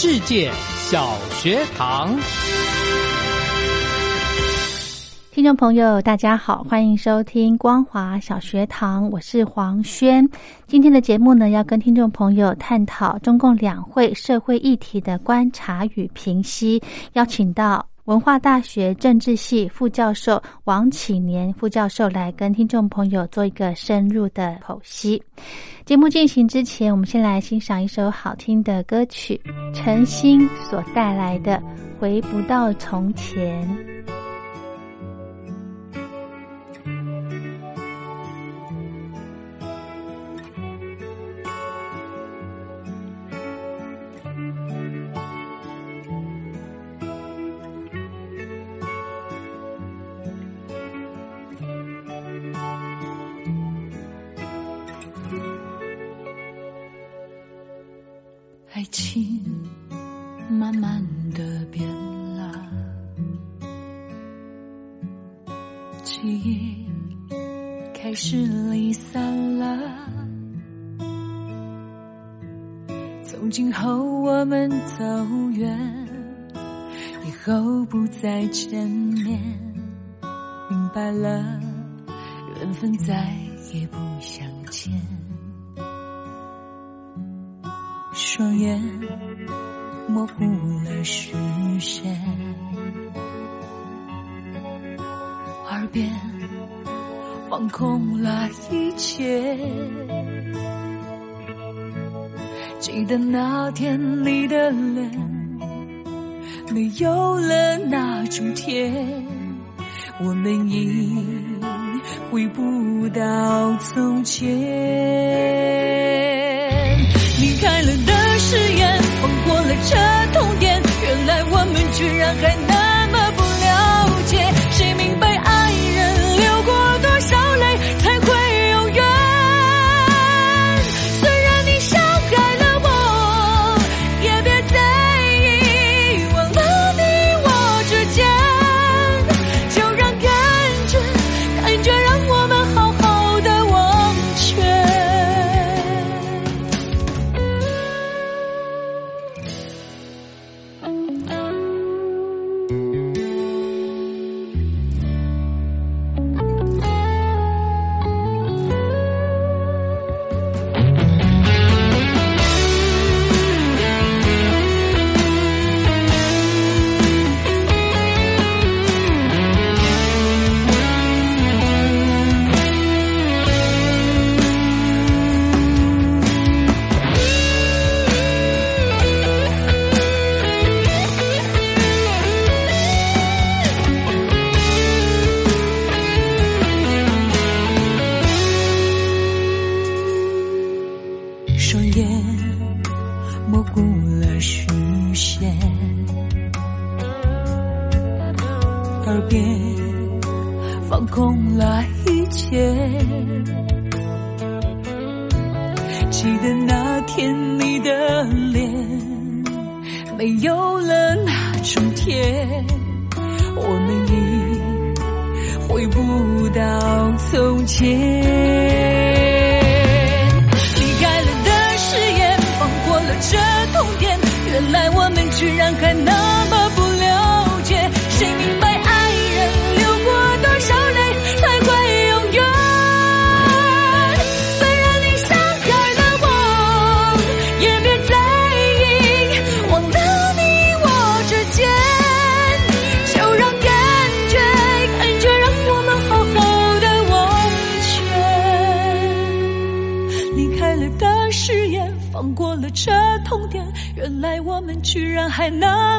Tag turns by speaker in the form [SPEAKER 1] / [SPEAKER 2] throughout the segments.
[SPEAKER 1] 世界小学堂，
[SPEAKER 2] 听众朋友，大家好，欢迎收听光华小学堂，我是黄轩。今天的节目呢，要跟听众朋友探讨中共两会社会议题的观察与评析，邀请到。文化大学政治系副教授王启年副教授来跟听众朋友做一个深入的剖析。节目进行之前，我们先来欣赏一首好听的歌曲，陈星所带来的《回不到从前》。
[SPEAKER 3] 爱情慢慢的变了，记忆开始离散了。从今后我们走远，以后不再见面，明白了，缘分再也不想双眼模糊了视线，耳边放空了一切。记得那天你的脸，没有了那种甜，我们已回不到从前。居然还能还
[SPEAKER 4] 能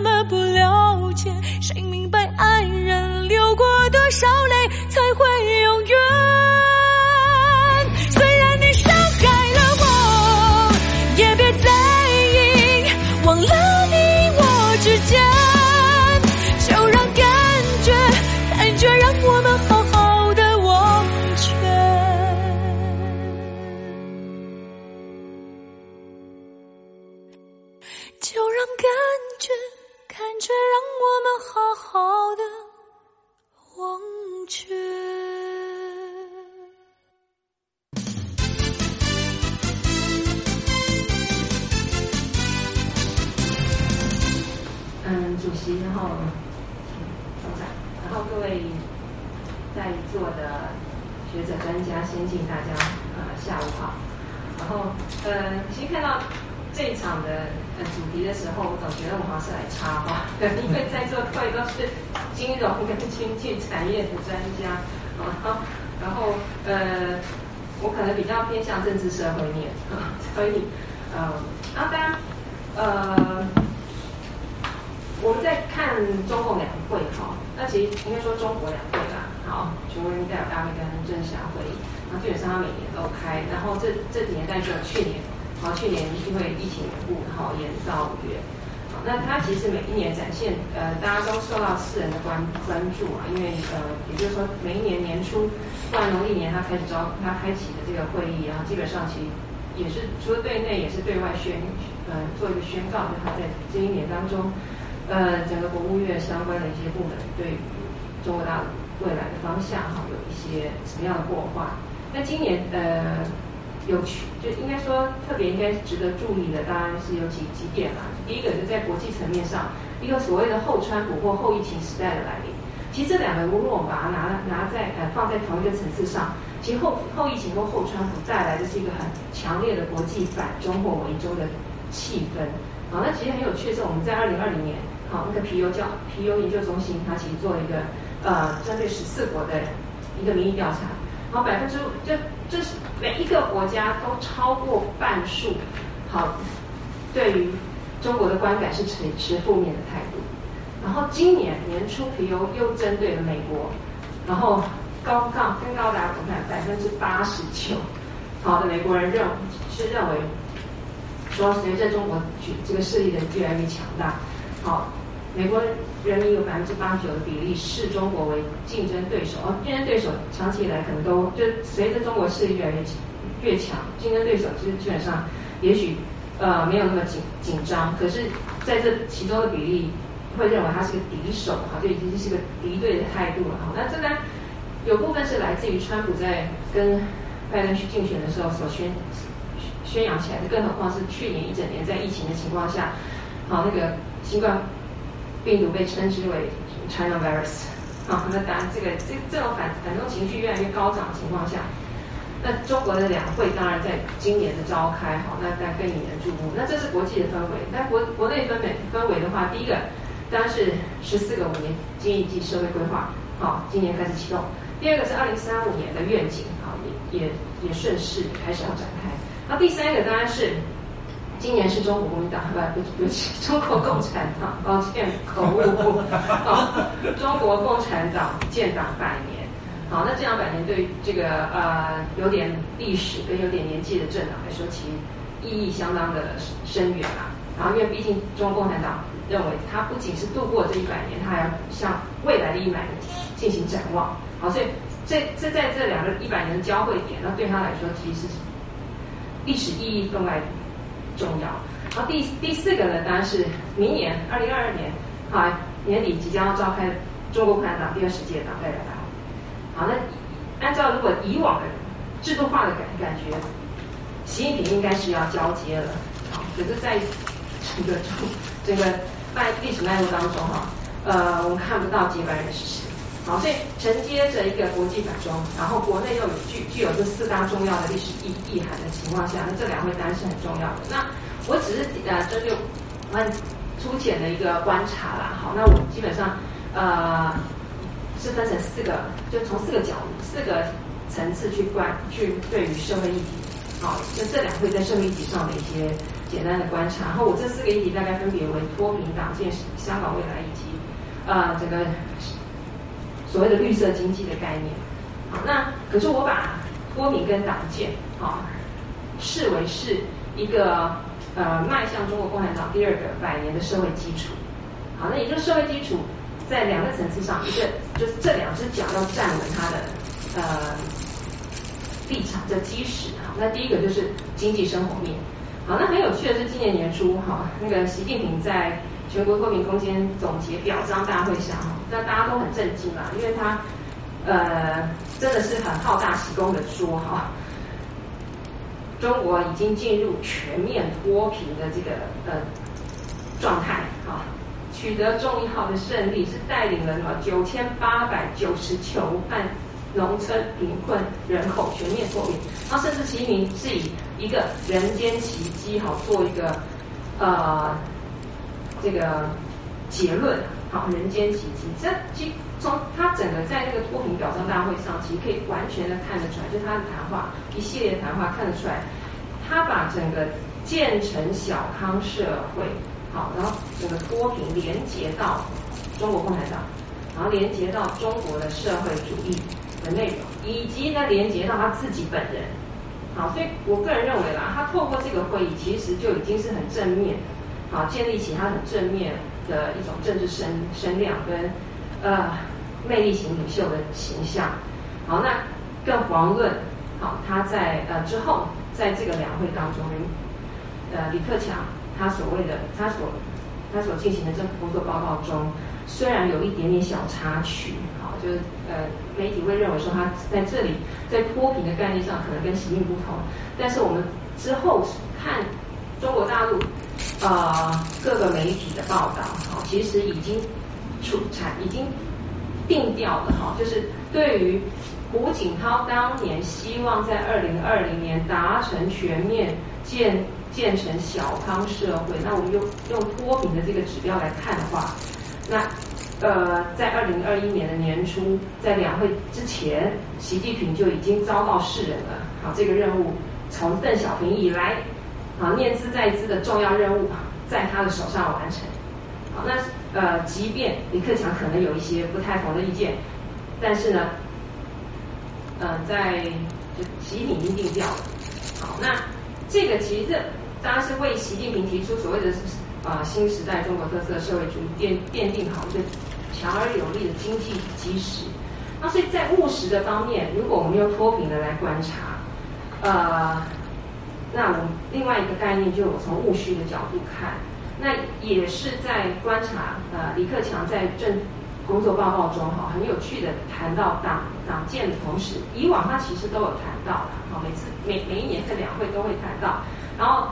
[SPEAKER 4] 产业的专家啊，然后呃，我可能比较偏向政治社会面，所以呃，然后当呃。我们在看中共两会哈，那其实应该说中国两会啦，好，全国人民代表大会跟政协会议，那基本上它每年都开，然后这这几年但只有去年，好，去年因为疫情缘故，好延到五月，那它其实每一年展现，呃，大家都受到世人的关关注啊，因为呃，也就是说每一年年初，不然农历年它开始招，它开启的这个会议啊，基本上其实也是除了对内，也是对外宣，呃，做一个宣告，就它在这一年当中。呃，整个国务院相关的一些部门对于中国大陆未来的方向哈，有一些什么样的破坏？那今年呃，有趣就应该说特别应该值得注意的，当然是有几几点啦。第一个就在国际层面上，一个所谓的后川普或后疫情时代的来临。其实这两个，如果我们把它拿拿在呃放在同一个层次上，其实后后疫情或后川普带来的是一个很强烈的国际反中或围中的气氛。好，那其实很有趣的是，我们在二零二零年。好，那个皮尤教皮尤研究中心，它其实做了一个呃针对十四国的一个民意调查，然后百分之就这是每一个国家都超过半数，好，对于中国的观感是持持负面的态度。然后今年年初皮尤又针对了美国，然后高杠更高达我看百分之八十九，好的美国人认是认为说随着中国举这个势力的越来越强大，好。美国人民有百分之八九的比例视中国为竞争对手，而竞争对手长期以来可能都就随着中国势力越来越越强，竞争对手其实基本上也许呃没有那么紧紧张，可是在这其中的比例会认为他是个敌手，哈，就已经是个敌对的态度了，哈。那这呢有部分是来自于川普在跟拜登去竞选的时候所宣宣扬起来的，更何况是去年一整年在疫情的情况下，好那个新冠。病毒被称之为 China virus，啊，那当然这个这这种反反动情绪越来越高涨的情况下，那中国的两会当然在今年的召开，好，那大家更引人注目。那这是国际的氛围，那国国内氛围氛围的话，第一个当然是十四个五年经济及社会规划，好，今年开始启动；第二个是二零三五年的愿景，好，也也也顺势开始要展开。那第三个当然是。今年是中国国民党，不不不起，中国共产党，抱歉口误。好，中国共产党建党百年。好，那建党百年对这个呃有点历史跟有点年纪的政党来说，其实意义相当的深远啊。然后，因为毕竟中国共产党认为，它不仅是度过这一百年，它还要向未来的一百年进行展望。好，所以这这在这两个一百年的交汇点，那对他来说，其实是历史意义更外。重要。然后第第四个呢，当然是明年二零二二年啊年底即将要召开中国共产党第二十届党代表大会。好，那按照如果以往的制度化的感感觉，习近平应该是要交接了。好，可是在整个中整个脉历史脉络当中哈，呃，我们看不到接班人是谁。好，所以承接着一个国际反中，然后国内又有具具有这四大重要的历史意意涵的情况下，那这两位当然是很重要的。那我只是呃针对很粗浅的一个观察啦。好，那我基本上呃是分成四个，就从四个角度、四个层次去观去对于社会议题，好，就这两会在社会议题上的一些简单的观察。然后我这四个议题大概分别为脱贫、党建、香港未来以及呃整个所谓的绿色经济的概念。好，那可是我把脱贫跟党建啊视为是一个呃迈向中国共产党第二个百年的社会基础。好，那也就是社会基础在两个层次上，一个就是这两只脚要站稳它的呃立场的基石。好，那第一个就是经济生活面。好，那很有趣的是，今年年初哈，那个习近平在全国脱贫攻坚总结表彰大会上，那大家都很震惊啊，因为他呃真的是很好大喜功的说哈，中国已经进入全面脱贫的这个呃状态啊。取得重要的胜利，是带领了什么九千八百九十九万农村贫困人口全面脱贫。然后甚至习近平是以一个人间奇迹哈做一个呃这个结论，好人间奇迹。这其从他整个在那个脱贫表彰大会上，其实可以完全的看得出来，就他的谈话一系列谈话看得出来，他把整个建成小康社会。好，然后整个脱贫连接到中国共产党，然后连接到中国的社会主义的内容，以及呢连接到他自己本人。好，所以我个人认为啦，他透过这个会议，其实就已经是很正面的，好建立起他很正面的一种政治声声量跟呃魅力型领袖的形象。好，那更遑论好他在呃之后在这个两会当中，呃李克强。他所谓的他所他所进行的政府工作报告中，虽然有一点点小插曲，好，就是呃媒体会认为说他在这里在脱贫的概念上可能跟习近平不同，但是我们之后看中国大陆啊各个媒体的报道，好，其实已经出产已经定调了哈，就是对于胡锦涛当年希望在二零二零年达成全面建。建成小康社会，那我们用用脱贫的这个指标来看的话，那呃，在二零二一年的年初，在两会之前，习近平就已经遭到世人了。好，这个任务从邓小平以来，好念兹在兹的重要任务啊，在他的手上完成。好，那呃，即便李克强可能有一些不太同的意见，但是呢，呃，在就习近平已经定调了。好，那这个其实。当然是为习近平提出所谓的啊新时代中国特色社会主义奠奠定好一个强而有力的经济基石。那所以在务实的方面，如果我们用脱贫的来观察，呃，那我们另外一个概念就我从务虚的角度看，那也是在观察呃李克强在政工作报告中哈很有趣的谈到党党建的同时，以往他其实都有谈到的，好每次每每一年在两会都会谈到，然后。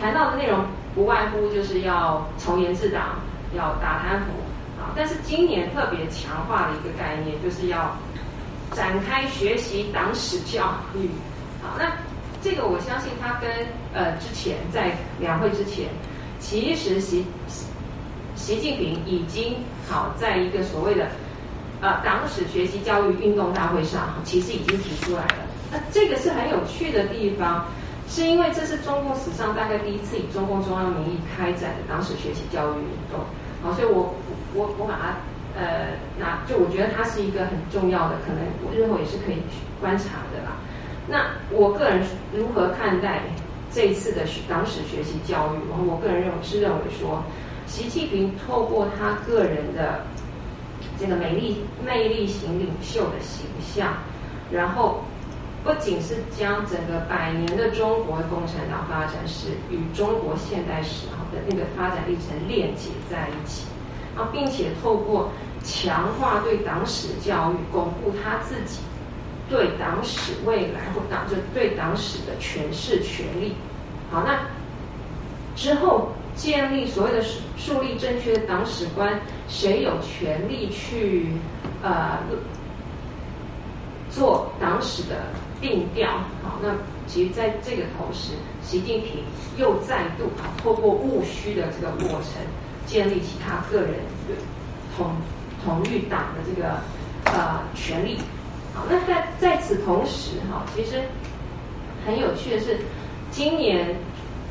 [SPEAKER 4] 谈到的内容不外乎就是要从严治党，要打贪腐啊。但是今年特别强化的一个概念，就是要展开学习党史教育。好，那这个我相信他跟呃之前在两会之前，其实习习近平已经好在一个所谓的呃党史学习教育运动大会上，其实已经提出来了。那这个是很有趣的地方。是因为这是中共史上大概第一次以中共中央名义开展的党史学习教育运动，好，所以我我我把它呃拿，就我觉得它是一个很重要的，可能我日后也是可以去观察的啦。那我个人如何看待这一次的党史学习教育？然后我个人认为是认为说，习近平透过他个人的这个美丽魅力型领袖的形象，然后。不仅是将整个百年的中国共产党发展史与中国现代史的那个发展历程链接在一起，啊，并且透过强化对党史教育，巩固他自己对党史未来或党就对党史的诠释权利。好，那之后建立所谓的树立正确的党史观，谁有权利去呃做党史的？定调好，那其实在这个同时，习近平又再度啊，透过务虚的这个过程，建立起他个人统统御党的这个呃权利。那在在此同时哈，其实很有趣的是，今年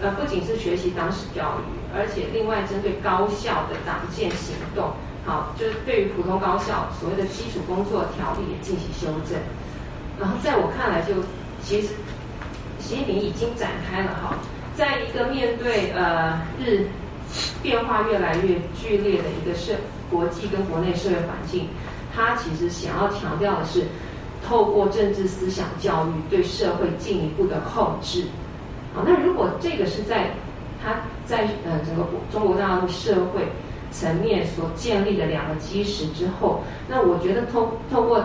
[SPEAKER 4] 呃，不仅是学习党史教育，而且另外针对高校的党建行动，好，就是对于普通高校所谓的基础工作条例也进行修正。然后在我看来，就其实习近平已经展开了哈，在一个面对呃日变化越来越剧烈的一个社国际跟国内社会环境，他其实想要强调的是，透过政治思想教育对社会进一步的控制。好，那如果这个是在他在呃整个中国大陆社会层面所建立的两个基石之后，那我觉得通透过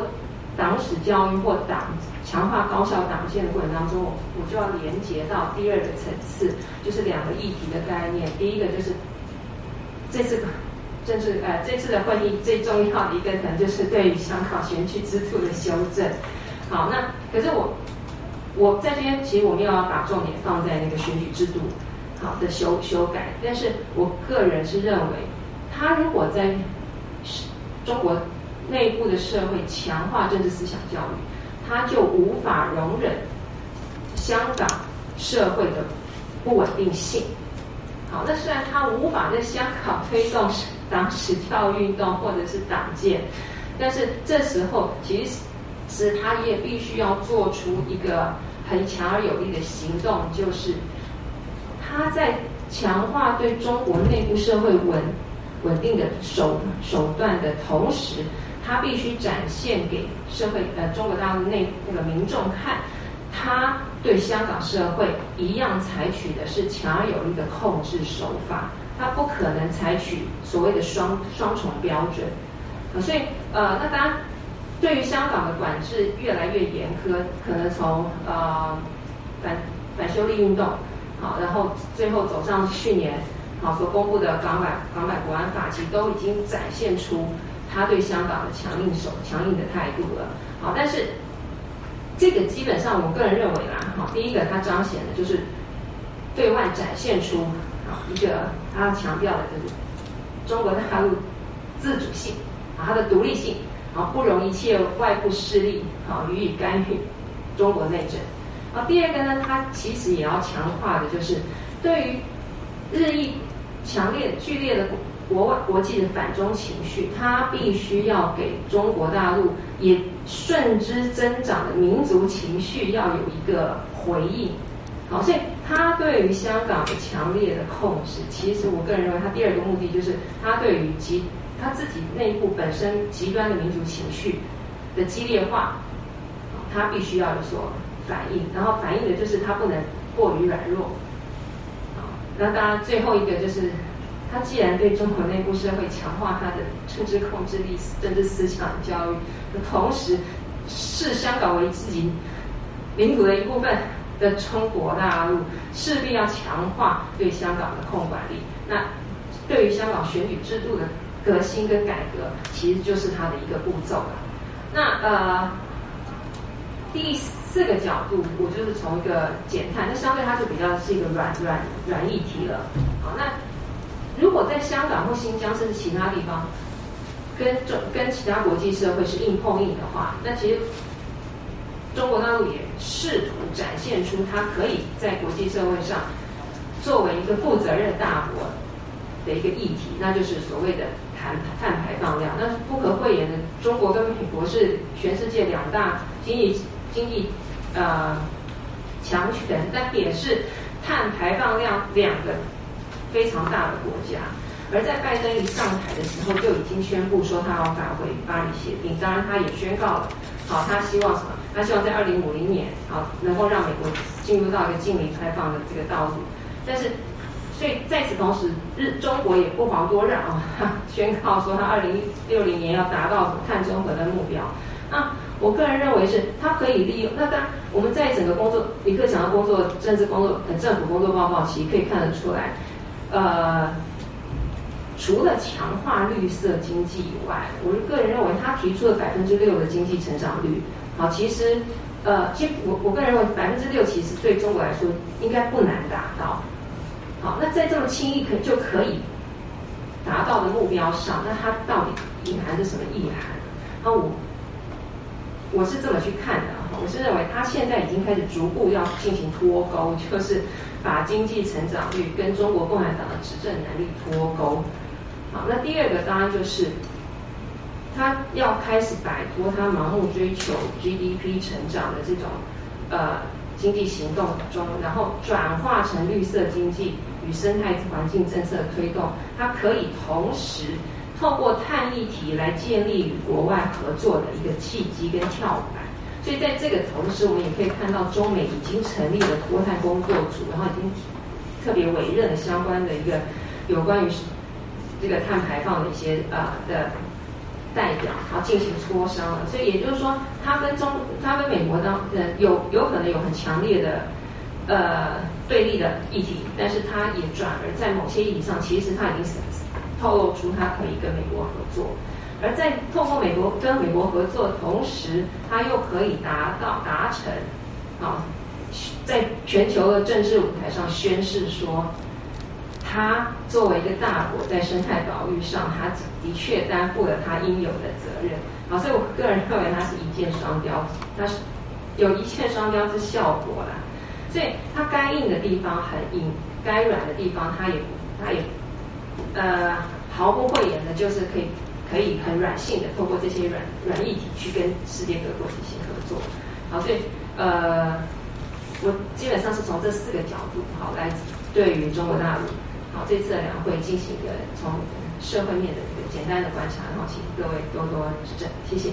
[SPEAKER 4] 党史教育或党强化高校党建的过程当中，我我就要连接到第二个层次，就是两个议题的概念。第一个就是这次政治呃这次的会议最重要的一个可能就是对于香港选举制度的修正。好，那可是我我在这边其实我们又要把重点放在那个选举制度好的修修改，但是我个人是认为，他如果在中国内部的社会强化政治思想教育，他就无法容忍香港社会的不稳定性。好，那虽然他无法在香港推动党史教育运动或者是党建，但是这时候其实是他也必须要做出一个很强而有力的行动，就是他在强化对中国内部社会稳稳定的手手段的同时，他必须展现给社会呃中国大陆内那个民众看。他对香港社会一样采取的是强而有力的控制手法，他不可能采取所谓的双双重标准，啊，所以呃，那当然，对于香港的管制越来越严苛，可能从呃反反修例运动，好，然后最后走上去年好所公布的港版港版国安法，其实都已经展现出他对香港的强硬手强硬的态度了，好，但是。这个基本上，我个人认为啦，哈，第一个它彰显的就是对外展现出啊一个他强调的就是中国大陆自主性啊它的独立性啊不容一切外部势力啊予以干预中国内政。啊，第二个呢，它其实也要强化的就是对于日益强烈剧烈的。国外国际的反中情绪，它必须要给中国大陆也顺之增长的民族情绪要有一个回应。好，所以他对于香港的强烈的控制，其实我个人认为，他第二个目的就是他对于极他自己内部本身极端的民族情绪的激烈化，他必须要有所反应，然后反映的就是他不能过于软弱。好，那当然最后一个就是。他既然对中国内部社会强化他的政治控制力、政治思想教育，同时视香港为自己领土的一部分的中国大陆，势必要强化对香港的控管力。那对于香港选举制度的革新跟改革，其实就是它的一个步骤了。那呃，第四个角度，我就是从一个减碳，那相对它就比较是一个软软软议题了。好，那。如果在香港或新疆甚至其他地方，跟中跟其他国际社会是硬碰硬的话，那其实中国大陆也试图展现出它可以在国际社会上作为一个负责任大国的一个议题，那就是所谓的碳碳排放量。那不可讳言的，中国跟美国是全世界两大经济经济呃强权，但也是碳排放量两个。非常大的国家，而在拜登一上台的时候，就已经宣布说他要返回巴黎协定。当然，他也宣告了，好，他希望什么？他希望在二零五零年，啊，能够让美国进入到一个净零开放的这个道路。但是，所以在此同时，日中国也不遑多让啊，宣告说他二零六零年要达到碳中和的目标。那我个人认为是，他可以利用。那当，我们在整个工作，李克强的工作、政治工作、政府工作报告，其可以看得出来。呃，除了强化绿色经济以外，我个人认为他提出了百分之六的经济成长率，好，其实呃，其实我我个人认为百分之六其实对中国来说应该不难达到，好，那在这么轻易可就可以达到的目标上，那它到底隐含着什么意涵？那我我是这么去看的哈，我是认为它现在已经开始逐步要进行脱钩，就是把经济成长率跟中国共产党的执政能力脱钩。好，那第二个当然就是它要开始摆脱它盲目追求 GDP 成长的这种呃经济行动中，然后转化成绿色经济与生态环境政策的推动，它可以同时。透过碳议题来建立与国外合作的一个契机跟跳板，所以在这个同时，我们也可以看到中美已经成立了脱碳工作组，然后已经特别委任了相关的一个有关于这个碳排放的一些呃的代表，然后进行磋商了。所以也就是说，他跟中，他跟美国当呃有有可能有很强烈的呃对立的议题，但是他也转而在某些议题上，其实他已经。透露出他可以跟美国合作，而在透过美国跟美国合作的同时，他又可以达到达成，啊，在全球的政治舞台上宣示说，它作为一个大国在生态保育上，它的确担负了它应有的责任。好，所以我个人认为它是一箭双雕，它是有一箭双雕之效果啦。所以它该硬的地方很硬，该软的地方它也它也。呃，毫不讳言的，就是可以可以很软性的，透过这些软软议题去跟世界各国进行合作。好，所以呃，我基本上是从这四个角度，好来对于中国大陆，好这次的两会进行一个从社会面的一个简单的观察，然后请各位多多指正，谢谢。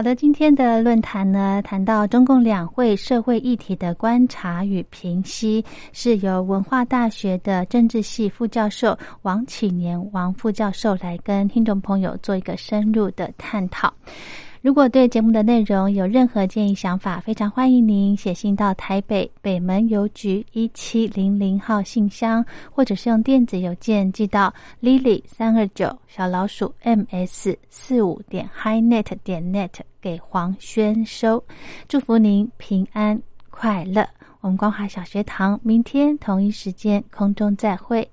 [SPEAKER 2] 好的，今天的论坛呢，谈到中共两会社会议题的观察与评析，是由文化大学的政治系副教授王启年王副教授来跟听众朋友做一个深入的探讨。如果对节目的内容有任何建议想法，非常欢迎您写信到台北北门邮局一七零零号信箱，或者是用电子邮件寄到 lily 三二九小老鼠 ms 四五点 highnet 点 net 给黄轩收。祝福您平安快乐。我们光华小学堂明天同一时间空中再会。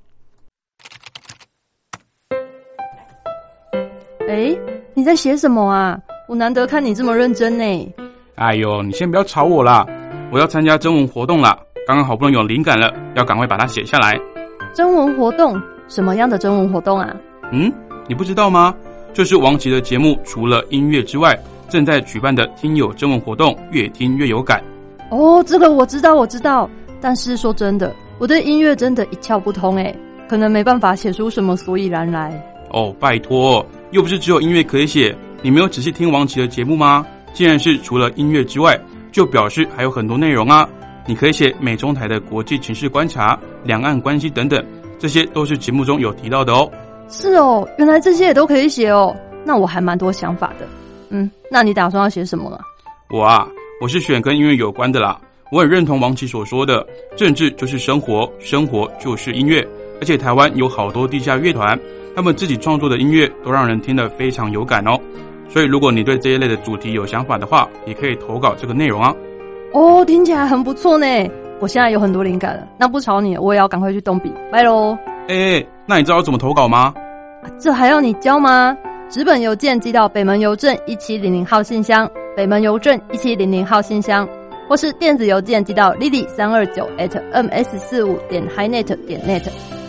[SPEAKER 5] 哎，你在写什么啊？我难得看你这么认真呢。
[SPEAKER 6] 哎呦，你先不要吵我啦！我要参加征文活动啦，刚刚好不容易有灵感了，要赶快把它写下来。
[SPEAKER 5] 征文活动？什么样的征文活动啊？
[SPEAKER 6] 嗯，你不知道吗？就是王琦的节目，除了音乐之外，正在举办的听友征文活动，越听越有感。
[SPEAKER 5] 哦，这个我知道，我知道。但是说真的，我对音乐真的一窍不通哎，可能没办法写出什么所以然来。
[SPEAKER 6] 哦，拜托，又不是只有音乐可以写。你没有仔细听王琦的节目吗？既然是除了音乐之外，就表示还有很多内容啊！你可以写美中台的国际情势观察、两岸关系等等，这些都是节目中有提到的哦。
[SPEAKER 5] 是哦，原来这些也都可以写哦。那我还蛮多想法的。嗯，那你打算要写什么了？
[SPEAKER 6] 我啊，我是选跟音乐有关的啦。我很认同王琦所说的，政治就是生活，生活就是音乐。而且台湾有好多地下乐团，他们自己创作的音乐都让人听得非常有感哦。所以，如果你对这一类的主题有想法的话，也可以投稿这个内容啊。
[SPEAKER 5] 哦，听起来很不错呢。我现在有很多灵感了，那不吵你，我也要赶快去动笔，拜喽。
[SPEAKER 6] 哎，那你知道怎么投稿吗？
[SPEAKER 5] 这还要你教吗？纸本邮件寄到北门邮政一七零零号信箱，北门邮政一七零零号信箱，或是电子邮件寄到 lily 三二九 at ms 四五点 highnet 点 net。